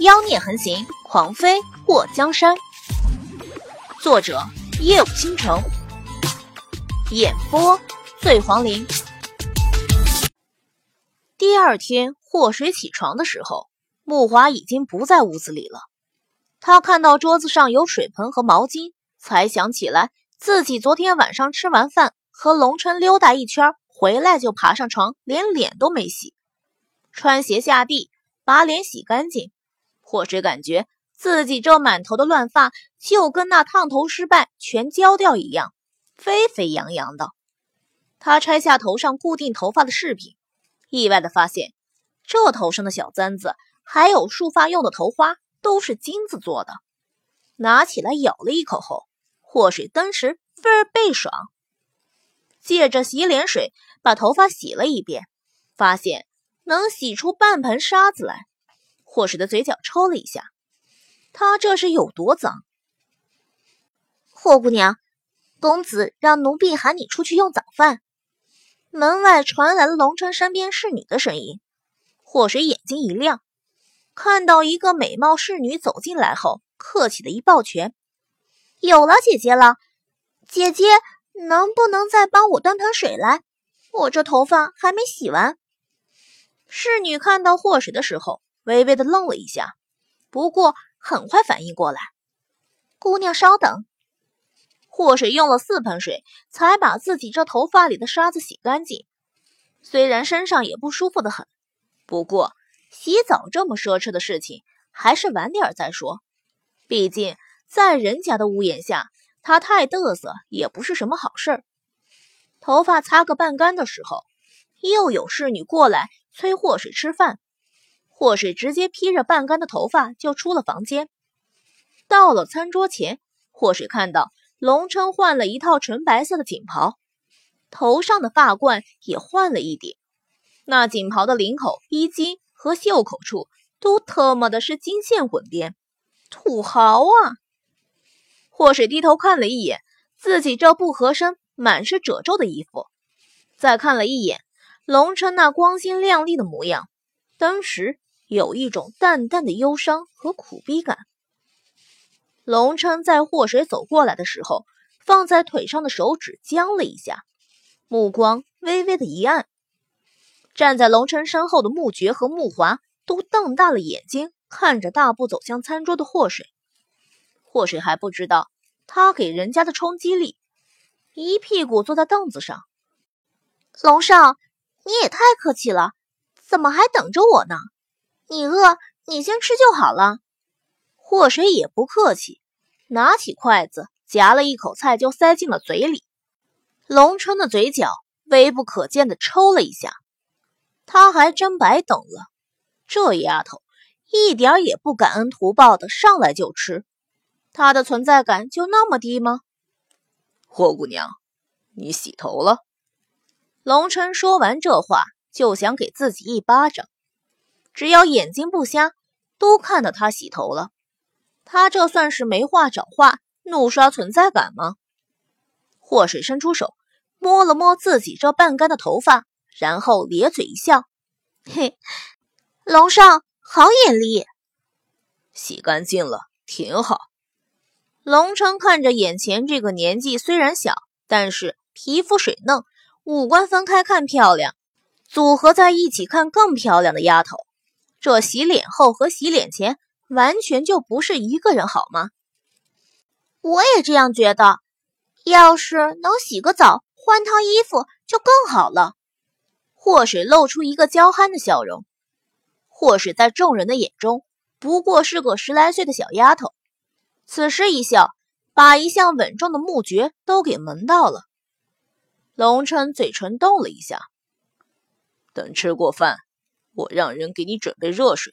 妖孽横行，狂飞过江山。作者：夜舞倾城，演播：醉黄林。第二天，祸水起床的时候，木华已经不在屋子里了。他看到桌子上有水盆和毛巾，才想起来自己昨天晚上吃完饭和龙琛溜达一圈回来，就爬上床，连脸都没洗，穿鞋下地，把脸洗干净。或是感觉自己这满头的乱发就跟那烫头失败全焦掉一样，沸沸扬扬的。他拆下头上固定头发的饰品，意外的发现这头上的小簪子还有束发用的头花都是金子做的。拿起来咬了一口后，祸水登时倍儿倍爽。借着洗脸水把头发洗了一遍，发现能洗出半盆沙子来。霍水的嘴角抽了一下，他这是有多脏？霍姑娘，公子让奴婢喊你出去用早饭。门外传来了龙琛身边侍女的声音。霍水眼睛一亮，看到一个美貌侍女走进来后，客气的一抱拳：“有了姐姐了，姐姐能不能再帮我端盆水来？我这头发还没洗完。”侍女看到霍水的时候。微微的愣了一下，不过很快反应过来。姑娘稍等。祸水用了四盆水，才把自己这头发里的沙子洗干净。虽然身上也不舒服的很，不过洗澡这么奢侈的事情，还是晚点再说。毕竟在人家的屋檐下，他太嘚瑟也不是什么好事儿。头发擦个半干的时候，又有侍女过来催祸水吃饭。祸水直接披着半干的头发就出了房间，到了餐桌前，祸水看到龙琛换了一套纯白色的锦袍，头上的发冠也换了一顶，那锦袍的领口、衣襟和袖口处都特么的是金线混边，土豪啊！祸水低头看了一眼自己这不合身、满是褶皱的衣服，再看了一眼龙琛那光鲜亮丽的模样，当时。有一种淡淡的忧伤和苦逼感。龙琛在祸水走过来的时候，放在腿上的手指僵了一下，目光微微的一暗。站在龙琛身后的穆爵和穆华都瞪大了眼睛看着大步走向餐桌的祸水。祸水还不知道他给人家的冲击力，一屁股坐在凳子上。龙少，你也太客气了，怎么还等着我呢？你饿，你先吃就好了。祸水也不客气，拿起筷子夹了一口菜就塞进了嘴里。龙春的嘴角微不可见的抽了一下，他还真白等了。这丫头一点也不感恩图报的，上来就吃，她的存在感就那么低吗？霍姑娘，你洗头了？龙琛说完这话，就想给自己一巴掌。只要眼睛不瞎，都看到他洗头了。他这算是没话找话，怒刷存在感吗？祸水伸出手摸了摸自己这半干的头发，然后咧嘴一笑：“嘿，龙少好眼力，洗干净了，挺好。”龙琛看着眼前这个年纪虽然小，但是皮肤水嫩、五官分开看漂亮，组合在一起看更漂亮的丫头。这洗脸后和洗脸前完全就不是一个人，好吗？我也这样觉得。要是能洗个澡、换套衣服，就更好了。祸水露出一个娇憨的笑容。祸水在众人的眼中不过是个十来岁的小丫头，此时一笑，把一向稳重的木爵都给萌到了。龙琛嘴唇动了一下，等吃过饭。我让人给你准备热水。